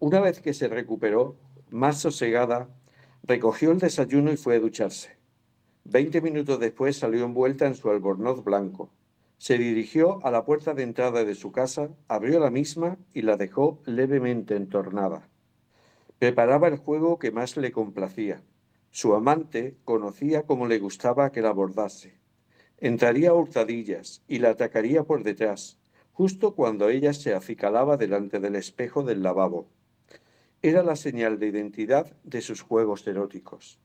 Una vez que se recuperó, más sosegada, recogió el desayuno y fue a ducharse. Veinte minutos después salió envuelta en su albornoz blanco. Se dirigió a la puerta de entrada de su casa, abrió la misma y la dejó levemente entornada. Preparaba el juego que más le complacía. Su amante conocía cómo le gustaba que la abordase. Entraría a hurtadillas y la atacaría por detrás, justo cuando ella se acicalaba delante del espejo del lavabo. Era la señal de identidad de sus juegos eróticos.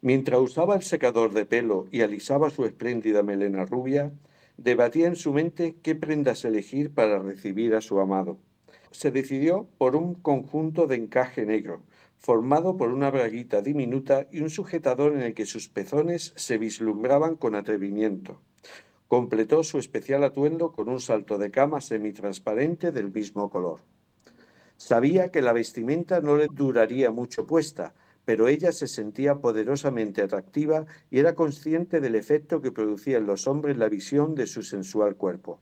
Mientras usaba el secador de pelo y alisaba su espléndida melena rubia, debatía en su mente qué prendas elegir para recibir a su amado. Se decidió por un conjunto de encaje negro, formado por una braguita diminuta y un sujetador en el que sus pezones se vislumbraban con atrevimiento. Completó su especial atuendo con un salto de cama semitransparente del mismo color. Sabía que la vestimenta no le duraría mucho puesta, pero ella se sentía poderosamente atractiva y era consciente del efecto que producía en los hombres la visión de su sensual cuerpo.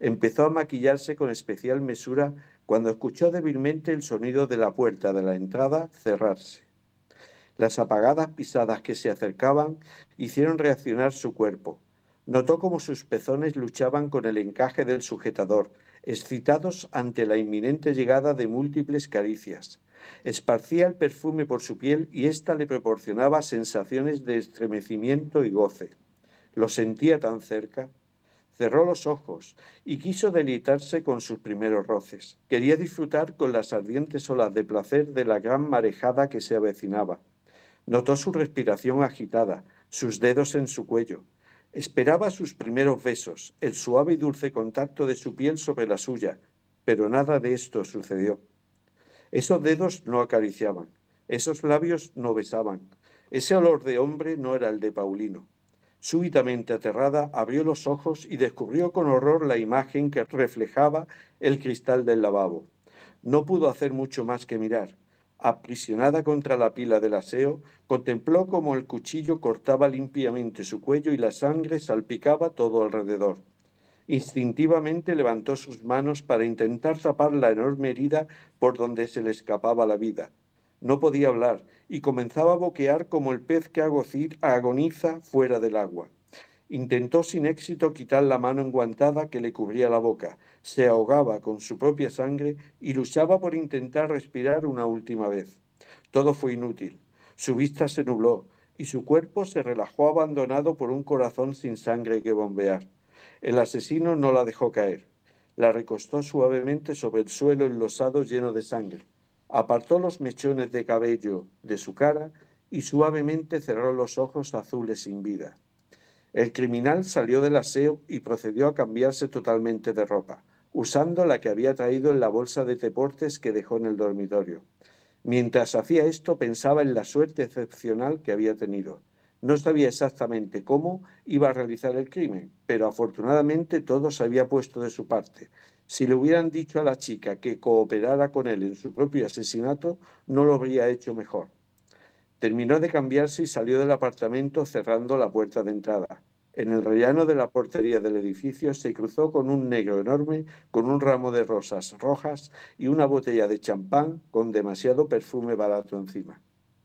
Empezó a maquillarse con especial mesura cuando escuchó débilmente el sonido de la puerta de la entrada cerrarse. Las apagadas pisadas que se acercaban hicieron reaccionar su cuerpo. Notó cómo sus pezones luchaban con el encaje del sujetador, excitados ante la inminente llegada de múltiples caricias. Esparcía el perfume por su piel y ésta le proporcionaba sensaciones de estremecimiento y goce. Lo sentía tan cerca. Cerró los ojos y quiso deleitarse con sus primeros roces. Quería disfrutar con las ardientes olas de placer de la gran marejada que se avecinaba. Notó su respiración agitada, sus dedos en su cuello. Esperaba sus primeros besos, el suave y dulce contacto de su piel sobre la suya, pero nada de esto sucedió. Esos dedos no acariciaban, esos labios no besaban, ese olor de hombre no era el de Paulino. Súbitamente aterrada, abrió los ojos y descubrió con horror la imagen que reflejaba el cristal del lavabo. No pudo hacer mucho más que mirar. Aprisionada contra la pila del aseo, contempló cómo el cuchillo cortaba limpiamente su cuello y la sangre salpicaba todo alrededor. Instintivamente levantó sus manos para intentar tapar la enorme herida por donde se le escapaba la vida. No podía hablar y comenzaba a boquear como el pez que agoniza fuera del agua. Intentó sin éxito quitar la mano enguantada que le cubría la boca, se ahogaba con su propia sangre y luchaba por intentar respirar una última vez. Todo fue inútil. Su vista se nubló y su cuerpo se relajó abandonado por un corazón sin sangre que bombear. El asesino no la dejó caer. La recostó suavemente sobre el suelo enlosado lleno de sangre. Apartó los mechones de cabello de su cara y suavemente cerró los ojos azules sin vida. El criminal salió del aseo y procedió a cambiarse totalmente de ropa, usando la que había traído en la bolsa de deportes que dejó en el dormitorio. Mientras hacía esto pensaba en la suerte excepcional que había tenido. No sabía exactamente cómo iba a realizar el crimen, pero afortunadamente todo se había puesto de su parte. Si le hubieran dicho a la chica que cooperara con él en su propio asesinato, no lo habría hecho mejor. Terminó de cambiarse y salió del apartamento cerrando la puerta de entrada. En el rellano de la portería del edificio se cruzó con un negro enorme con un ramo de rosas rojas y una botella de champán con demasiado perfume barato encima.